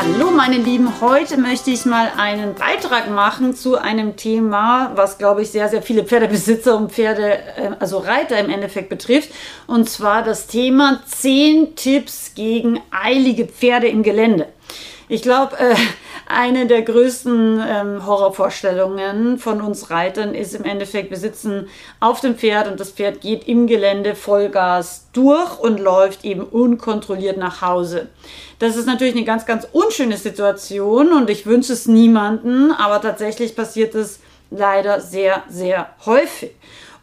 Hallo meine Lieben, heute möchte ich mal einen Beitrag machen zu einem Thema, was glaube ich sehr, sehr viele Pferdebesitzer und Pferde, äh, also Reiter im Endeffekt betrifft. Und zwar das Thema 10 Tipps gegen eilige Pferde im Gelände. Ich glaube, äh, eine der größten ähm, Horrorvorstellungen von uns Reitern ist im Endeffekt, wir sitzen auf dem Pferd und das Pferd geht im Gelände Vollgas durch und läuft eben unkontrolliert nach Hause. Das ist natürlich eine ganz, ganz unschöne Situation und ich wünsche es niemanden, aber tatsächlich passiert es leider sehr, sehr häufig.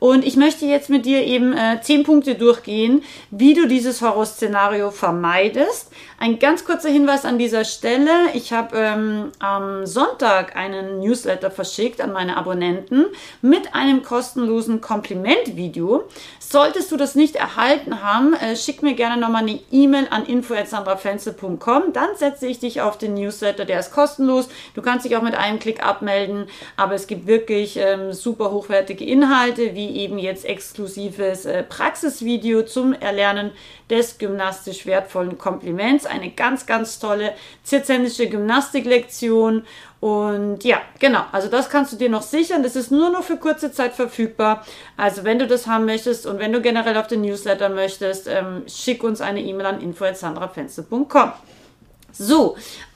Und ich möchte jetzt mit dir eben äh, zehn Punkte durchgehen, wie du dieses Horrorszenario vermeidest. Ein ganz kurzer Hinweis an dieser Stelle. Ich habe ähm, am Sonntag einen Newsletter verschickt an meine Abonnenten mit einem kostenlosen Komplimentvideo. Solltest du das nicht erhalten haben, äh, schick mir gerne nochmal eine E-Mail an info.sandrafenzel.com. Dann setze ich dich auf den Newsletter, der ist kostenlos. Du kannst dich auch mit einem Klick abmelden, aber es gibt wirklich ähm, super hochwertige Inhalte, wie eben jetzt exklusives äh, Praxisvideo zum Erlernen des gymnastisch wertvollen Kompliments. Eine ganz, ganz tolle zirzendische Gymnastiklektion. Und ja, genau, also das kannst du dir noch sichern. Das ist nur noch für kurze Zeit verfügbar. Also wenn du das haben möchtest und wenn du generell auf den Newsletter möchtest, ähm, schick uns eine E-Mail an info.sandrafenster.com. So,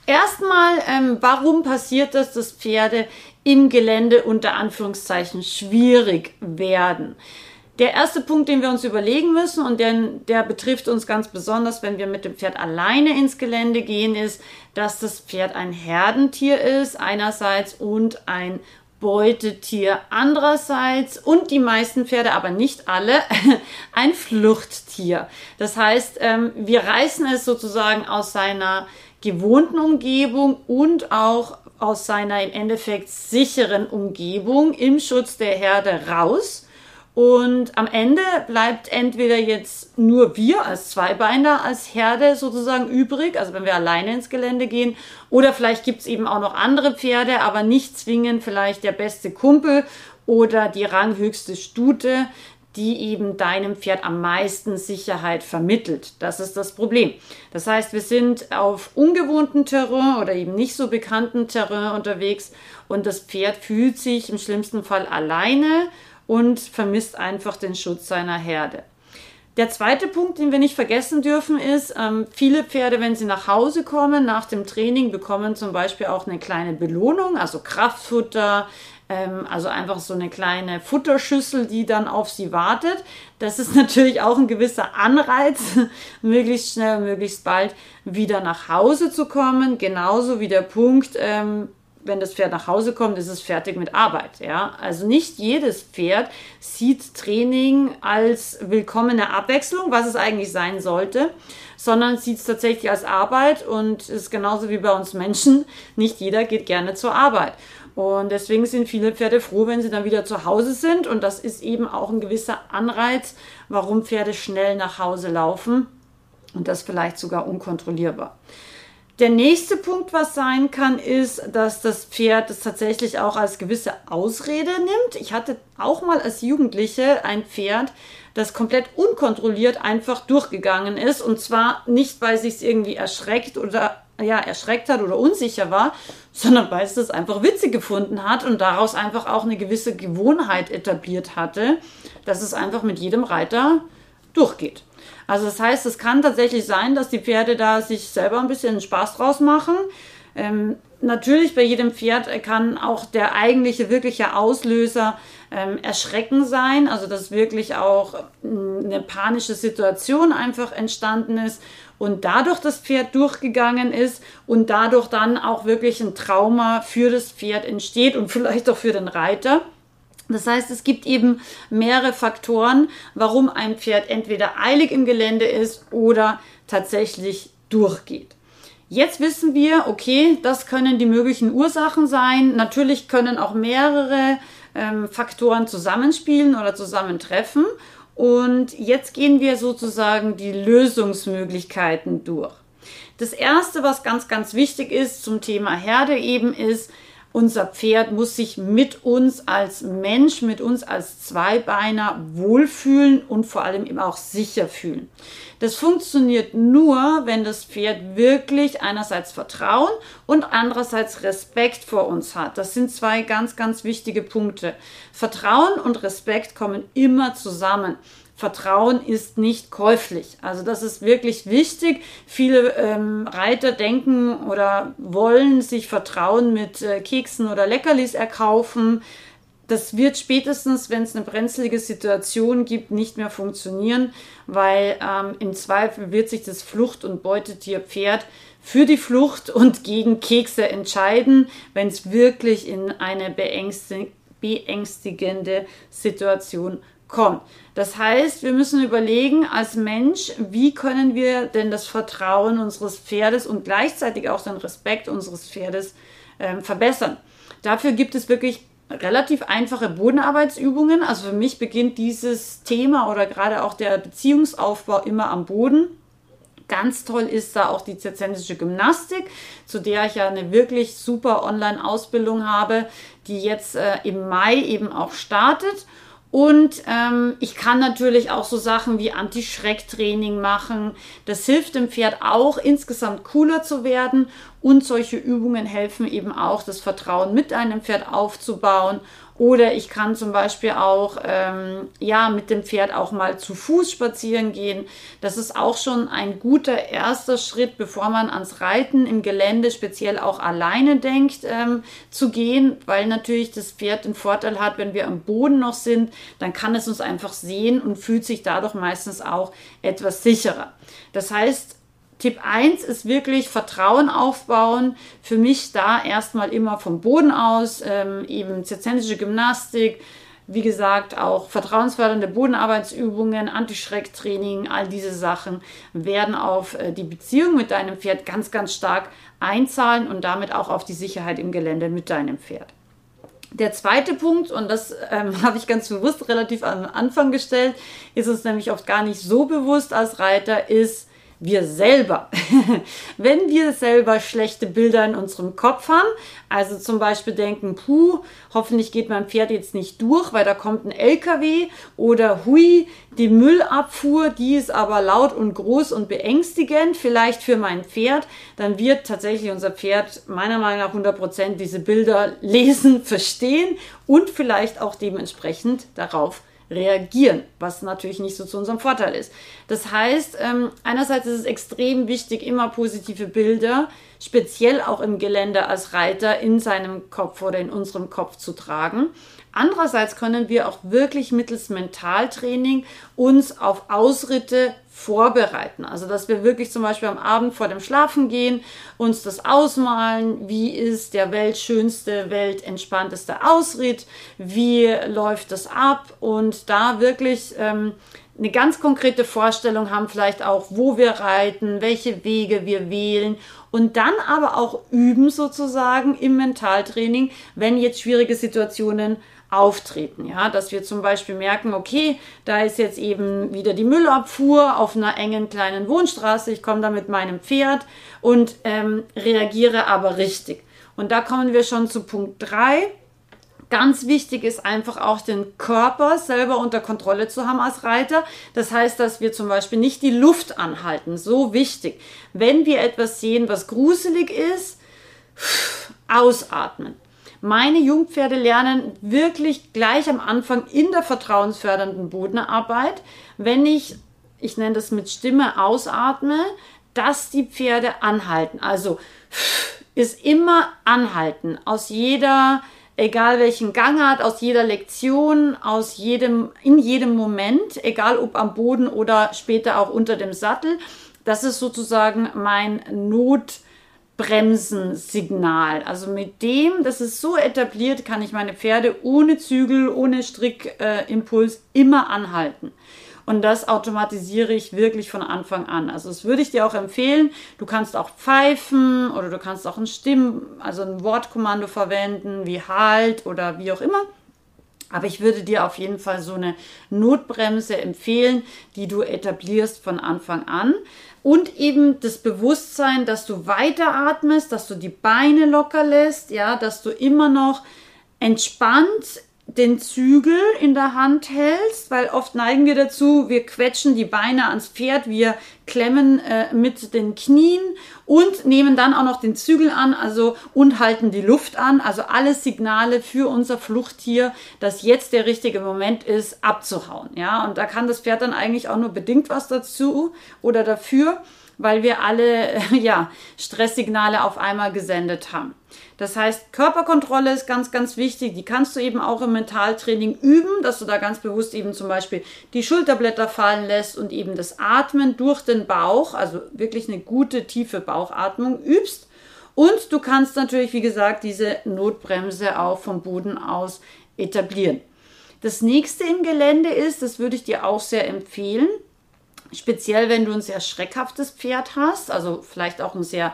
erstmal, ähm, warum passiert das, dass Pferde im Gelände unter Anführungszeichen schwierig werden? Der erste Punkt, den wir uns überlegen müssen und der, der betrifft uns ganz besonders, wenn wir mit dem Pferd alleine ins Gelände gehen, ist, dass das Pferd ein Herdentier ist einerseits und ein Beutetier andererseits und die meisten Pferde, aber nicht alle, ein Fluchttier. Das heißt, ähm, wir reißen es sozusagen aus seiner gewohnten Umgebung und auch aus seiner im Endeffekt sicheren Umgebung im Schutz der Herde raus und am Ende bleibt entweder jetzt nur wir als Zweibeiner, als Herde sozusagen übrig, also wenn wir alleine ins Gelände gehen. Oder vielleicht gibt es eben auch noch andere Pferde, aber nicht zwingend vielleicht der beste Kumpel oder die ranghöchste Stute, die eben deinem Pferd am meisten Sicherheit vermittelt. Das ist das Problem. Das heißt, wir sind auf ungewohnten Terrain oder eben nicht so bekannten Terrain unterwegs und das Pferd fühlt sich im schlimmsten Fall alleine und vermisst einfach den Schutz seiner Herde. Der zweite Punkt, den wir nicht vergessen dürfen, ist, ähm, viele Pferde, wenn sie nach Hause kommen, nach dem Training, bekommen zum Beispiel auch eine kleine Belohnung, also Kraftfutter, ähm, also einfach so eine kleine Futterschüssel, die dann auf sie wartet. Das ist natürlich auch ein gewisser Anreiz, möglichst schnell, möglichst bald wieder nach Hause zu kommen. Genauso wie der Punkt, ähm, wenn das Pferd nach Hause kommt, ist es fertig mit Arbeit. Ja? Also nicht jedes Pferd sieht Training als willkommene Abwechslung, was es eigentlich sein sollte, sondern sieht es tatsächlich als Arbeit und ist genauso wie bei uns Menschen. Nicht jeder geht gerne zur Arbeit. Und deswegen sind viele Pferde froh, wenn sie dann wieder zu Hause sind. Und das ist eben auch ein gewisser Anreiz, warum Pferde schnell nach Hause laufen und das vielleicht sogar unkontrollierbar. Der nächste Punkt, was sein kann, ist, dass das Pferd es tatsächlich auch als gewisse Ausrede nimmt. Ich hatte auch mal als Jugendliche ein Pferd, das komplett unkontrolliert einfach durchgegangen ist. Und zwar nicht, weil es sich irgendwie erschreckt oder ja, erschreckt hat oder unsicher war, sondern weil es das einfach witzig gefunden hat und daraus einfach auch eine gewisse Gewohnheit etabliert hatte, dass es einfach mit jedem Reiter durchgeht. Also das heißt, es kann tatsächlich sein, dass die Pferde da sich selber ein bisschen Spaß draus machen. Ähm, natürlich bei jedem Pferd kann auch der eigentliche, wirkliche Auslöser ähm, Erschrecken sein, also dass wirklich auch mm, eine panische Situation einfach entstanden ist und dadurch das Pferd durchgegangen ist und dadurch dann auch wirklich ein Trauma für das Pferd entsteht und vielleicht auch für den Reiter. Das heißt, es gibt eben mehrere Faktoren, warum ein Pferd entweder eilig im Gelände ist oder tatsächlich durchgeht. Jetzt wissen wir, okay, das können die möglichen Ursachen sein. Natürlich können auch mehrere ähm, Faktoren zusammenspielen oder zusammentreffen. Und jetzt gehen wir sozusagen die Lösungsmöglichkeiten durch. Das erste, was ganz, ganz wichtig ist zum Thema Herde eben ist, unser Pferd muss sich mit uns als Mensch, mit uns als Zweibeiner wohlfühlen und vor allem eben auch sicher fühlen. Das funktioniert nur, wenn das Pferd wirklich einerseits Vertrauen und andererseits Respekt vor uns hat. Das sind zwei ganz, ganz wichtige Punkte. Vertrauen und Respekt kommen immer zusammen. Vertrauen ist nicht käuflich. Also das ist wirklich wichtig. Viele ähm, Reiter denken oder wollen sich Vertrauen mit äh, Keksen oder Leckerlis erkaufen. Das wird spätestens, wenn es eine brenzlige Situation gibt, nicht mehr funktionieren, weil ähm, im Zweifel wird sich das Flucht- und Beutetier Pferd für die Flucht und gegen Kekse entscheiden, wenn es wirklich in eine beängstigende Situation kommt. Das heißt, wir müssen überlegen als Mensch, wie können wir denn das Vertrauen unseres Pferdes und gleichzeitig auch den Respekt unseres Pferdes äh, verbessern. Dafür gibt es wirklich relativ einfache Bodenarbeitsübungen. Also für mich beginnt dieses Thema oder gerade auch der Beziehungsaufbau immer am Boden. Ganz toll ist da auch die zirzensische Gymnastik, zu der ich ja eine wirklich super Online-Ausbildung habe, die jetzt äh, im Mai eben auch startet. Und ähm, ich kann natürlich auch so Sachen wie Anti-Schreck-Training machen. Das hilft dem Pferd auch insgesamt cooler zu werden. Und solche Übungen helfen eben auch, das Vertrauen mit einem Pferd aufzubauen oder ich kann zum Beispiel auch ähm, ja mit dem Pferd auch mal zu Fuß spazieren gehen. Das ist auch schon ein guter erster Schritt, bevor man ans Reiten im Gelände speziell auch alleine denkt ähm, zu gehen, weil natürlich das Pferd den Vorteil hat, wenn wir am Boden noch sind, dann kann es uns einfach sehen und fühlt sich dadurch meistens auch etwas sicherer. Das heißt, Tipp 1 ist wirklich Vertrauen aufbauen. Für mich da erstmal immer vom Boden aus, ähm, eben zirzensische Gymnastik, wie gesagt, auch vertrauensfördernde Bodenarbeitsübungen, Anti-Schreck-Training, all diese Sachen werden auf äh, die Beziehung mit deinem Pferd ganz, ganz stark einzahlen und damit auch auf die Sicherheit im Gelände mit deinem Pferd. Der zweite Punkt, und das ähm, habe ich ganz bewusst relativ am Anfang gestellt, ist uns nämlich oft gar nicht so bewusst als Reiter, ist, wir selber. Wenn wir selber schlechte Bilder in unserem Kopf haben, also zum Beispiel denken, puh, hoffentlich geht mein Pferd jetzt nicht durch, weil da kommt ein LKW oder hui, die Müllabfuhr, die ist aber laut und groß und beängstigend, vielleicht für mein Pferd, dann wird tatsächlich unser Pferd meiner Meinung nach 100% diese Bilder lesen, verstehen und vielleicht auch dementsprechend darauf reagieren, was natürlich nicht so zu unserem Vorteil ist. Das heißt, ähm, einerseits ist es extrem wichtig, immer positive Bilder, speziell auch im Gelände als Reiter, in seinem Kopf oder in unserem Kopf zu tragen. Andererseits können wir auch wirklich mittels Mentaltraining uns auf Ausritte vorbereiten. Also, dass wir wirklich zum Beispiel am Abend vor dem Schlafengehen uns das ausmalen, wie ist der weltschönste, weltentspannteste Ausritt, wie läuft das ab und da wirklich ähm, eine ganz konkrete Vorstellung haben, vielleicht auch, wo wir reiten, welche Wege wir wählen und dann aber auch üben sozusagen im Mentaltraining, wenn jetzt schwierige Situationen auftreten. Ja, dass wir zum Beispiel merken, okay, da ist jetzt eben wieder die Müllabfuhr auf einer engen kleinen Wohnstraße. Ich komme da mit meinem Pferd und ähm, reagiere aber richtig. Und da kommen wir schon zu Punkt 3. Ganz wichtig ist einfach auch den Körper selber unter Kontrolle zu haben als Reiter. Das heißt, dass wir zum Beispiel nicht die Luft anhalten. So wichtig. Wenn wir etwas sehen, was gruselig ist, ausatmen. Meine Jungpferde lernen wirklich gleich am Anfang in der vertrauensfördernden Bodenarbeit, wenn ich, ich nenne das mit Stimme ausatme, dass die Pferde anhalten. Also ist immer anhalten aus jeder, egal welchen Gangart, aus jeder Lektion, aus jedem, in jedem Moment, egal ob am Boden oder später auch unter dem Sattel. Das ist sozusagen mein Not, Bremsensignal. Also mit dem, das ist so etabliert, kann ich meine Pferde ohne Zügel, ohne Strickimpuls äh, immer anhalten. Und das automatisiere ich wirklich von Anfang an. Also das würde ich dir auch empfehlen. Du kannst auch pfeifen oder du kannst auch ein Stimm, also ein Wortkommando verwenden, wie halt oder wie auch immer. Aber ich würde dir auf jeden Fall so eine Notbremse empfehlen, die du etablierst von Anfang an. Und eben das Bewusstsein, dass du weiteratmest, dass du die Beine locker lässt, ja, dass du immer noch entspannt den Zügel in der Hand hältst, weil oft neigen wir dazu, wir quetschen die Beine ans Pferd, wir klemmen äh, mit den Knien und nehmen dann auch noch den Zügel an, also und halten die Luft an, also alles Signale für unser Fluchttier, dass jetzt der richtige Moment ist, abzuhauen, ja, und da kann das Pferd dann eigentlich auch nur bedingt was dazu oder dafür, weil wir alle ja Stresssignale auf einmal gesendet haben. Das heißt, Körperkontrolle ist ganz, ganz wichtig. Die kannst du eben auch im Mentaltraining üben, dass du da ganz bewusst eben zum Beispiel die Schulterblätter fallen lässt und eben das Atmen durch den Bauch, also wirklich eine gute, tiefe Bauchatmung übst. Und du kannst natürlich, wie gesagt, diese Notbremse auch vom Boden aus etablieren. Das nächste im Gelände ist, das würde ich dir auch sehr empfehlen, speziell wenn du ein sehr schreckhaftes Pferd hast, also vielleicht auch ein sehr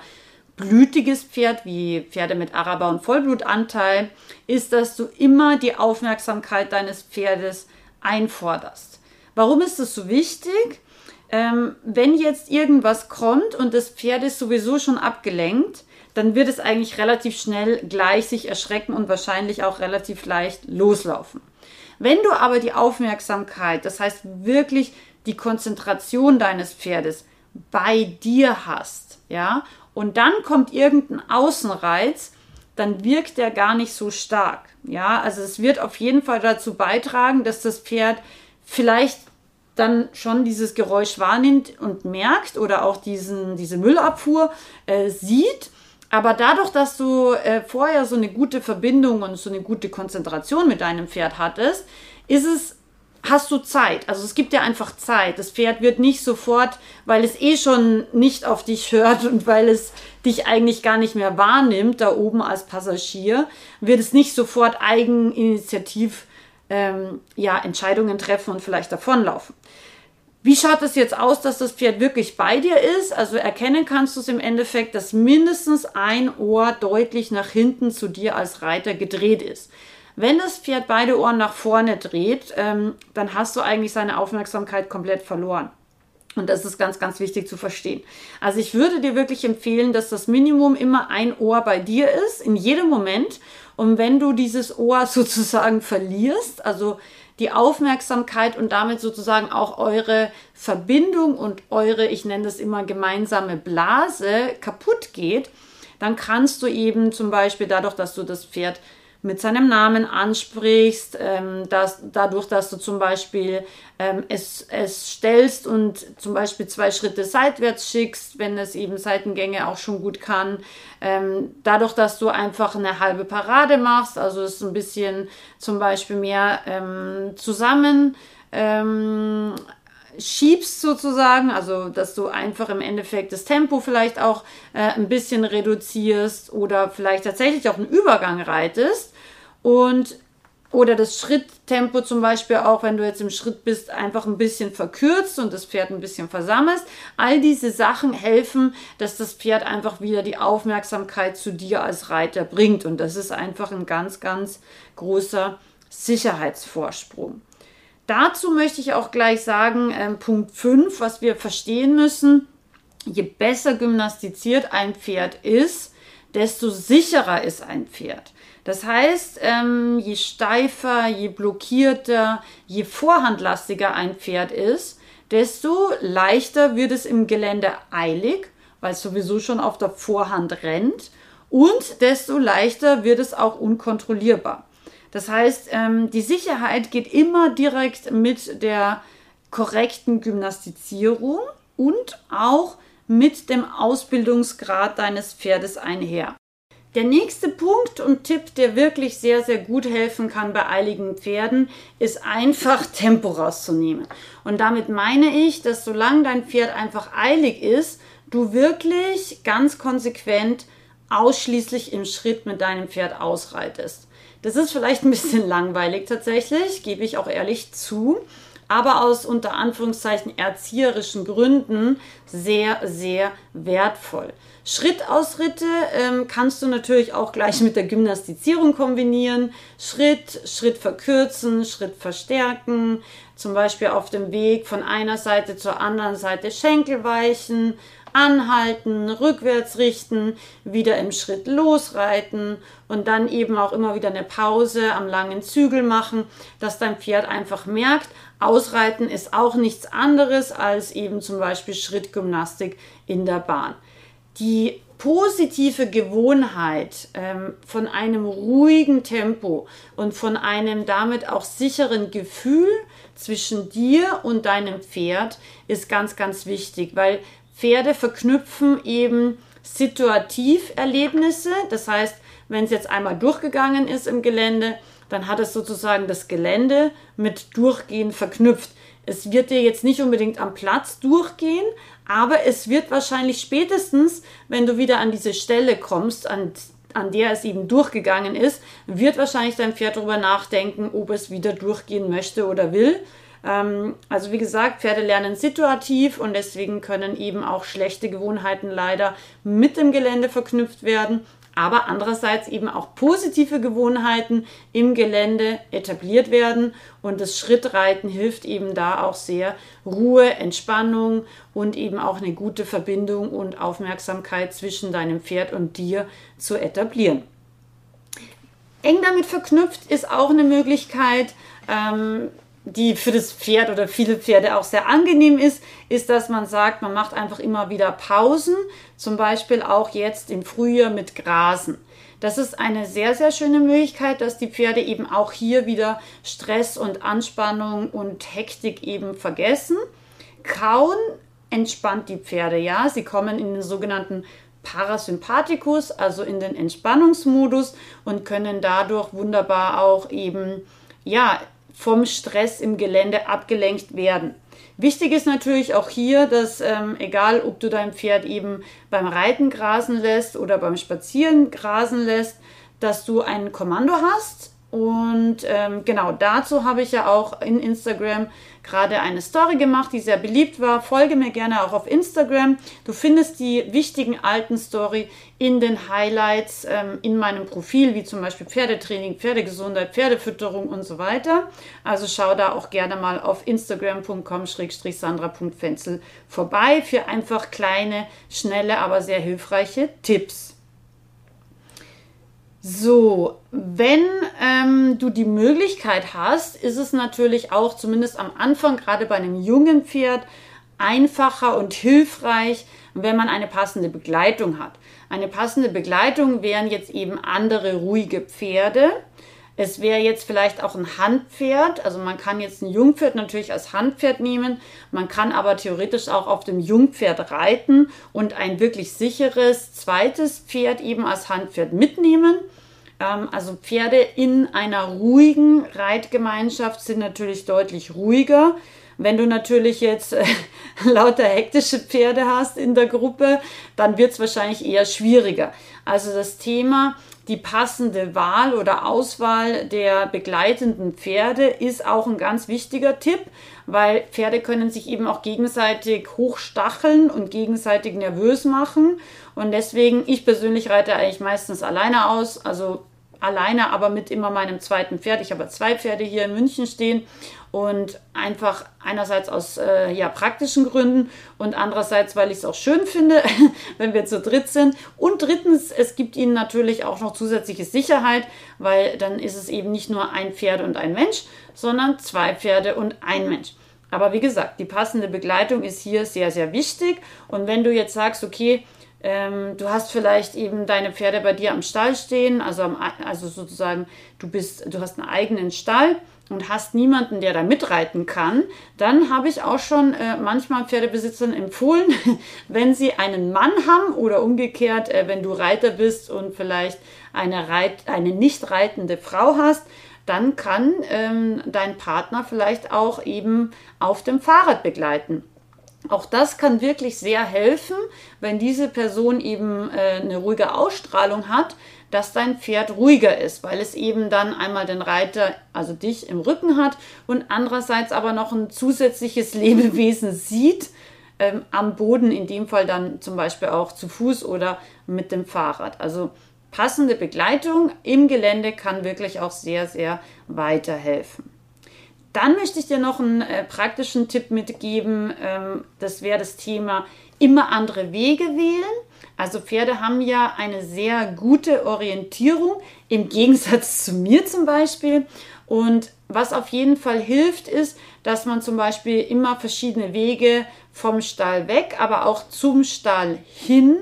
blütiges Pferd, wie Pferde mit Araber- und Vollblutanteil, ist, dass du immer die Aufmerksamkeit deines Pferdes einforderst. Warum ist das so wichtig? Ähm, wenn jetzt irgendwas kommt und das Pferd ist sowieso schon abgelenkt, dann wird es eigentlich relativ schnell gleich sich erschrecken und wahrscheinlich auch relativ leicht loslaufen. Wenn du aber die Aufmerksamkeit, das heißt wirklich die Konzentration deines Pferdes bei dir hast, ja, und dann kommt irgendein Außenreiz, dann wirkt der gar nicht so stark. Ja, also es wird auf jeden Fall dazu beitragen, dass das Pferd vielleicht dann schon dieses Geräusch wahrnimmt und merkt oder auch diesen, diese Müllabfuhr äh, sieht. Aber dadurch, dass du äh, vorher so eine gute Verbindung und so eine gute Konzentration mit deinem Pferd hattest, ist es hast du Zeit. Also es gibt ja einfach Zeit. Das Pferd wird nicht sofort, weil es eh schon nicht auf dich hört und weil es dich eigentlich gar nicht mehr wahrnimmt, da oben als Passagier, wird es nicht sofort eigeninitiativ ähm, ja, Entscheidungen treffen und vielleicht davonlaufen. Wie schaut es jetzt aus, dass das Pferd wirklich bei dir ist? Also erkennen kannst du es im Endeffekt, dass mindestens ein Ohr deutlich nach hinten zu dir als Reiter gedreht ist. Wenn das Pferd beide Ohren nach vorne dreht, ähm, dann hast du eigentlich seine Aufmerksamkeit komplett verloren. Und das ist ganz, ganz wichtig zu verstehen. Also ich würde dir wirklich empfehlen, dass das Minimum immer ein Ohr bei dir ist, in jedem Moment. Und wenn du dieses Ohr sozusagen verlierst, also die Aufmerksamkeit und damit sozusagen auch eure Verbindung und eure, ich nenne das immer gemeinsame Blase kaputt geht, dann kannst du eben zum Beispiel dadurch, dass du das Pferd mit seinem Namen ansprichst, ähm, dass, dadurch, dass du zum Beispiel ähm, es, es stellst und zum Beispiel zwei Schritte seitwärts schickst, wenn es eben Seitengänge auch schon gut kann, ähm, dadurch, dass du einfach eine halbe Parade machst, also es ein bisschen zum Beispiel mehr ähm, zusammen ähm, schiebst sozusagen, also dass du einfach im Endeffekt das Tempo vielleicht auch äh, ein bisschen reduzierst oder vielleicht tatsächlich auch einen Übergang reitest und oder das Schritttempo zum Beispiel auch, wenn du jetzt im Schritt bist, einfach ein bisschen verkürzt und das Pferd ein bisschen versammelst. All diese Sachen helfen, dass das Pferd einfach wieder die Aufmerksamkeit zu dir als Reiter bringt. Und das ist einfach ein ganz, ganz großer Sicherheitsvorsprung. Dazu möchte ich auch gleich sagen, äh, Punkt 5, was wir verstehen müssen, je besser gymnastiziert ein Pferd ist, desto sicherer ist ein Pferd. Das heißt, ähm, je steifer, je blockierter, je vorhandlastiger ein Pferd ist, desto leichter wird es im Gelände eilig, weil es sowieso schon auf der Vorhand rennt, und desto leichter wird es auch unkontrollierbar. Das heißt, ähm, die Sicherheit geht immer direkt mit der korrekten Gymnastizierung und auch mit dem Ausbildungsgrad deines Pferdes einher. Der nächste Punkt und Tipp, der wirklich sehr, sehr gut helfen kann bei eiligen Pferden, ist einfach Tempo rauszunehmen. Und damit meine ich, dass solange dein Pferd einfach eilig ist, du wirklich ganz konsequent ausschließlich im Schritt mit deinem Pferd ausreitest. Das ist vielleicht ein bisschen langweilig tatsächlich, gebe ich auch ehrlich zu. Aber aus unter Anführungszeichen erzieherischen Gründen sehr, sehr wertvoll. Schrittausritte ähm, kannst du natürlich auch gleich mit der Gymnastizierung kombinieren. Schritt, Schritt verkürzen, Schritt verstärken. Zum Beispiel auf dem Weg von einer Seite zur anderen Seite Schenkel weichen, anhalten, rückwärts richten, wieder im Schritt losreiten und dann eben auch immer wieder eine Pause am langen Zügel machen, dass dein Pferd einfach merkt, Ausreiten ist auch nichts anderes als eben zum Beispiel Schrittgymnastik in der Bahn. Die positive Gewohnheit ähm, von einem ruhigen Tempo und von einem damit auch sicheren Gefühl zwischen dir und deinem Pferd ist ganz, ganz wichtig, weil Pferde verknüpfen eben situativ Erlebnisse. Das heißt, wenn es jetzt einmal durchgegangen ist im Gelände, dann hat es sozusagen das Gelände mit Durchgehen verknüpft. Es wird dir jetzt nicht unbedingt am Platz durchgehen, aber es wird wahrscheinlich spätestens, wenn du wieder an diese Stelle kommst, an, an der es eben durchgegangen ist, wird wahrscheinlich dein Pferd darüber nachdenken, ob es wieder durchgehen möchte oder will. Ähm, also wie gesagt, Pferde lernen situativ und deswegen können eben auch schlechte Gewohnheiten leider mit dem Gelände verknüpft werden. Aber andererseits eben auch positive Gewohnheiten im Gelände etabliert werden. Und das Schrittreiten hilft eben da auch sehr. Ruhe, Entspannung und eben auch eine gute Verbindung und Aufmerksamkeit zwischen deinem Pferd und dir zu etablieren. Eng damit verknüpft ist auch eine Möglichkeit, ähm, die für das Pferd oder viele Pferde auch sehr angenehm ist, ist, dass man sagt, man macht einfach immer wieder Pausen, zum Beispiel auch jetzt im Frühjahr mit Grasen. Das ist eine sehr, sehr schöne Möglichkeit, dass die Pferde eben auch hier wieder Stress und Anspannung und Hektik eben vergessen. Kauen entspannt die Pferde, ja. Sie kommen in den sogenannten Parasympathikus, also in den Entspannungsmodus und können dadurch wunderbar auch eben, ja, vom Stress im Gelände abgelenkt werden. Wichtig ist natürlich auch hier, dass ähm, egal ob du dein Pferd eben beim Reiten grasen lässt oder beim Spazieren grasen lässt, dass du ein Kommando hast und ähm, genau dazu habe ich ja auch in Instagram gerade eine Story gemacht, die sehr beliebt war. Folge mir gerne auch auf Instagram. Du findest die wichtigen alten Story in den Highlights ähm, in meinem Profil, wie zum Beispiel Pferdetraining, Pferdegesundheit, Pferdefütterung und so weiter. Also schau da auch gerne mal auf instagram.com-sandra.fenzel vorbei für einfach kleine, schnelle, aber sehr hilfreiche Tipps. So, wenn ähm, du die Möglichkeit hast, ist es natürlich auch zumindest am Anfang, gerade bei einem jungen Pferd, einfacher und hilfreich, wenn man eine passende Begleitung hat. Eine passende Begleitung wären jetzt eben andere ruhige Pferde. Es wäre jetzt vielleicht auch ein Handpferd. Also man kann jetzt ein Jungpferd natürlich als Handpferd nehmen. Man kann aber theoretisch auch auf dem Jungpferd reiten und ein wirklich sicheres zweites Pferd eben als Handpferd mitnehmen. Ähm, also Pferde in einer ruhigen Reitgemeinschaft sind natürlich deutlich ruhiger. Wenn du natürlich jetzt äh, lauter hektische Pferde hast in der Gruppe, dann wird es wahrscheinlich eher schwieriger. Also das Thema die passende Wahl oder Auswahl der begleitenden Pferde ist auch ein ganz wichtiger Tipp, weil Pferde können sich eben auch gegenseitig hochstacheln und gegenseitig nervös machen. Und deswegen, ich persönlich reite eigentlich meistens alleine aus, also alleine, aber mit immer meinem zweiten Pferd. Ich habe zwei Pferde hier in München stehen und einfach einerseits aus äh, ja, praktischen Gründen und andererseits, weil ich es auch schön finde, wenn wir zu dritt sind. Und drittens, es gibt ihnen natürlich auch noch zusätzliche Sicherheit, weil dann ist es eben nicht nur ein Pferd und ein Mensch, sondern zwei Pferde und ein Mensch. Aber wie gesagt, die passende Begleitung ist hier sehr, sehr wichtig. Und wenn du jetzt sagst, okay, ähm, du hast vielleicht eben deine Pferde bei dir am Stall stehen, also, am, also sozusagen du bist, du hast einen eigenen Stall und hast niemanden, der da mitreiten kann, dann habe ich auch schon äh, manchmal Pferdebesitzern empfohlen, wenn sie einen Mann haben oder umgekehrt, äh, wenn du Reiter bist und vielleicht eine, Reit, eine nicht reitende Frau hast, dann kann ähm, dein Partner vielleicht auch eben auf dem Fahrrad begleiten. Auch das kann wirklich sehr helfen, wenn diese Person eben äh, eine ruhige Ausstrahlung hat, dass dein Pferd ruhiger ist, weil es eben dann einmal den Reiter, also dich im Rücken hat und andererseits aber noch ein zusätzliches Lebewesen sieht ähm, am Boden, in dem Fall dann zum Beispiel auch zu Fuß oder mit dem Fahrrad. Also passende Begleitung im Gelände kann wirklich auch sehr, sehr weiterhelfen. Dann möchte ich dir noch einen äh, praktischen Tipp mitgeben. Ähm, das wäre das Thema immer andere Wege wählen. Also Pferde haben ja eine sehr gute Orientierung im Gegensatz zu mir zum Beispiel. Und was auf jeden Fall hilft, ist, dass man zum Beispiel immer verschiedene Wege vom Stall weg, aber auch zum Stall hin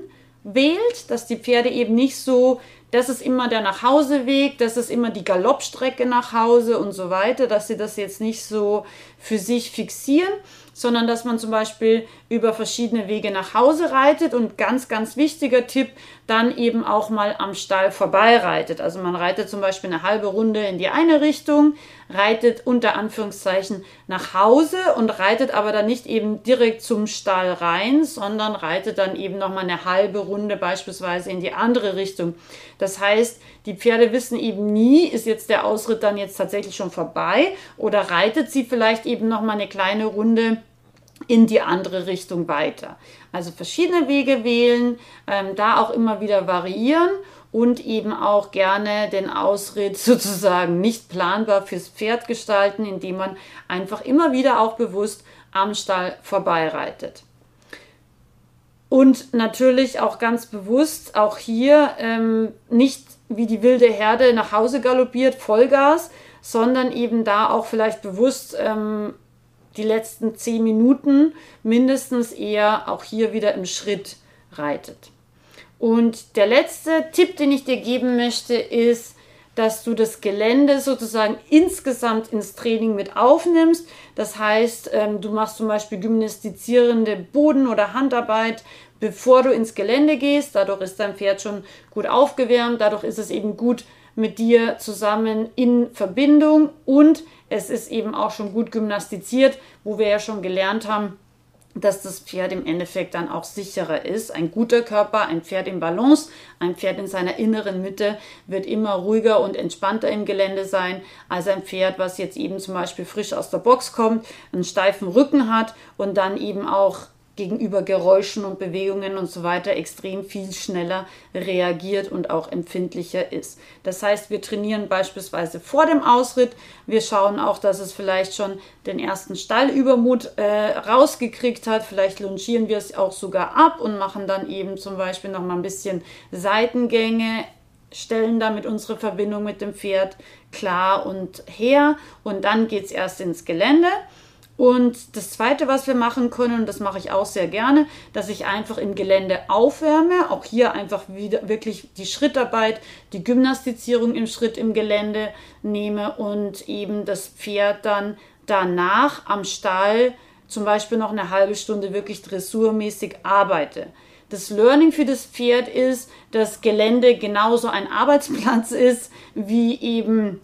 wählt, dass die Pferde eben nicht so das ist immer der Nachhauseweg, das ist immer die Galoppstrecke nach Hause und so weiter, dass sie das jetzt nicht so für sich fixieren, sondern dass man zum Beispiel über verschiedene Wege nach Hause reitet und ganz, ganz wichtiger Tipp, dann eben auch mal am Stall vorbeireitet. Also man reitet zum Beispiel eine halbe Runde in die eine Richtung, reitet unter Anführungszeichen nach Hause und reitet aber dann nicht eben direkt zum Stall rein, sondern reitet dann eben nochmal eine halbe Runde beispielsweise in die andere Richtung. Das heißt, die Pferde wissen eben nie, ist jetzt der Ausritt dann jetzt tatsächlich schon vorbei oder reitet sie vielleicht eben noch mal eine kleine Runde in die andere Richtung weiter. Also verschiedene Wege wählen, ähm, da auch immer wieder variieren und eben auch gerne den Ausritt sozusagen nicht planbar fürs Pferd gestalten, indem man einfach immer wieder auch bewusst am Stall vorbeireitet. Und natürlich auch ganz bewusst, auch hier ähm, nicht wie die wilde Herde nach Hause galoppiert, Vollgas, sondern eben da auch vielleicht bewusst ähm, die letzten zehn Minuten mindestens eher auch hier wieder im Schritt reitet. Und der letzte Tipp, den ich dir geben möchte, ist, dass du das Gelände sozusagen insgesamt ins Training mit aufnimmst. Das heißt, ähm, du machst zum Beispiel gymnastizierende Boden- oder Handarbeit, bevor du ins Gelände gehst. Dadurch ist dein Pferd schon gut aufgewärmt. Dadurch ist es eben gut mit dir zusammen in Verbindung und es ist eben auch schon gut gymnastiziert, wo wir ja schon gelernt haben, dass das Pferd im Endeffekt dann auch sicherer ist. Ein guter Körper, ein Pferd im Balance, ein Pferd in seiner inneren Mitte wird immer ruhiger und entspannter im Gelände sein als ein Pferd, was jetzt eben zum Beispiel frisch aus der Box kommt, einen steifen Rücken hat und dann eben auch gegenüber Geräuschen und Bewegungen und so weiter extrem viel schneller reagiert und auch empfindlicher ist. Das heißt, wir trainieren beispielsweise vor dem Ausritt. Wir schauen auch, dass es vielleicht schon den ersten Stallübermut äh, rausgekriegt hat. Vielleicht longieren wir es auch sogar ab und machen dann eben zum Beispiel noch mal ein bisschen Seitengänge, stellen damit unsere Verbindung mit dem Pferd klar und her und dann geht es erst ins Gelände. Und das Zweite, was wir machen können, und das mache ich auch sehr gerne, dass ich einfach im Gelände aufwärme. Auch hier einfach wieder wirklich die Schrittarbeit, die Gymnastizierung im Schritt im Gelände nehme und eben das Pferd dann danach am Stall zum Beispiel noch eine halbe Stunde wirklich dressurmäßig arbeite. Das Learning für das Pferd ist, dass Gelände genauso ein Arbeitsplatz ist wie eben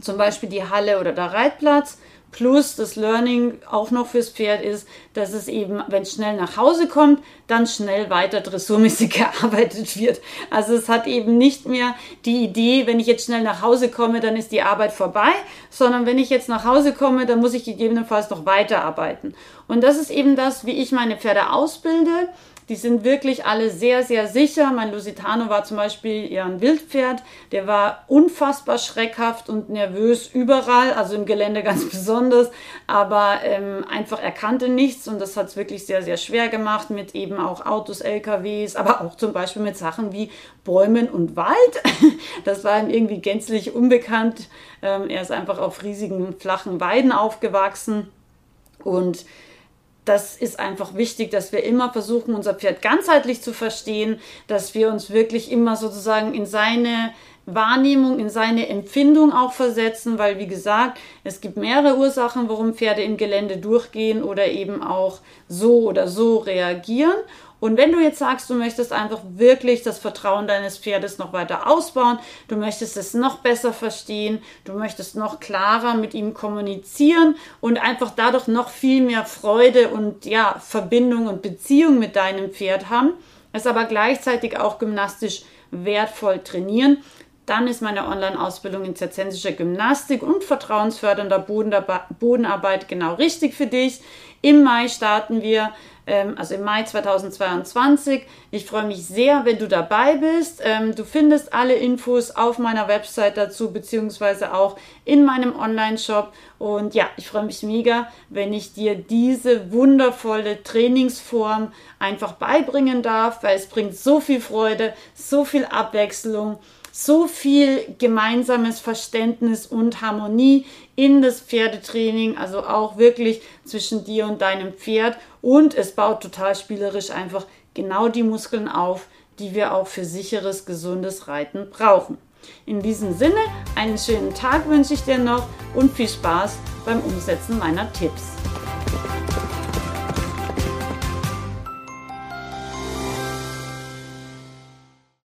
zum Beispiel die Halle oder der Reitplatz Plus das Learning auch noch fürs Pferd ist, dass es eben, wenn es schnell nach Hause kommt, dann schnell weiter dressurmäßig gearbeitet wird. Also es hat eben nicht mehr die Idee, wenn ich jetzt schnell nach Hause komme, dann ist die Arbeit vorbei, sondern wenn ich jetzt nach Hause komme, dann muss ich gegebenenfalls noch weiterarbeiten. Und das ist eben das, wie ich meine Pferde ausbilde die sind wirklich alle sehr, sehr sicher. Mein Lusitano war zum Beispiel ja ein Wildpferd. Der war unfassbar schreckhaft und nervös überall, also im Gelände ganz besonders. Aber ähm, einfach er kannte nichts und das hat es wirklich sehr, sehr schwer gemacht mit eben auch Autos, LKWs, aber auch zum Beispiel mit Sachen wie Bäumen und Wald. Das war ihm irgendwie gänzlich unbekannt. Ähm, er ist einfach auf riesigen, flachen Weiden aufgewachsen und das ist einfach wichtig, dass wir immer versuchen, unser Pferd ganzheitlich zu verstehen, dass wir uns wirklich immer sozusagen in seine Wahrnehmung, in seine Empfindung auch versetzen, weil wie gesagt, es gibt mehrere Ursachen, warum Pferde im Gelände durchgehen oder eben auch so oder so reagieren. Und wenn du jetzt sagst, du möchtest einfach wirklich das Vertrauen deines Pferdes noch weiter ausbauen, du möchtest es noch besser verstehen, du möchtest noch klarer mit ihm kommunizieren und einfach dadurch noch viel mehr Freude und ja, Verbindung und Beziehung mit deinem Pferd haben, es aber gleichzeitig auch gymnastisch wertvoll trainieren, dann ist meine Online-Ausbildung in zirzensischer Gymnastik und vertrauensfördernder Bodenarbeit genau richtig für dich. Im Mai starten wir, also im Mai 2022. Ich freue mich sehr, wenn du dabei bist. Ähm, du findest alle Infos auf meiner Website dazu, beziehungsweise auch in meinem Online-Shop. Und ja, ich freue mich mega, wenn ich dir diese wundervolle Trainingsform einfach beibringen darf, weil es bringt so viel Freude, so viel Abwechslung so viel gemeinsames Verständnis und Harmonie in das Pferdetraining, also auch wirklich zwischen dir und deinem Pferd. Und es baut total spielerisch einfach genau die Muskeln auf, die wir auch für sicheres, gesundes Reiten brauchen. In diesem Sinne, einen schönen Tag wünsche ich dir noch und viel Spaß beim Umsetzen meiner Tipps.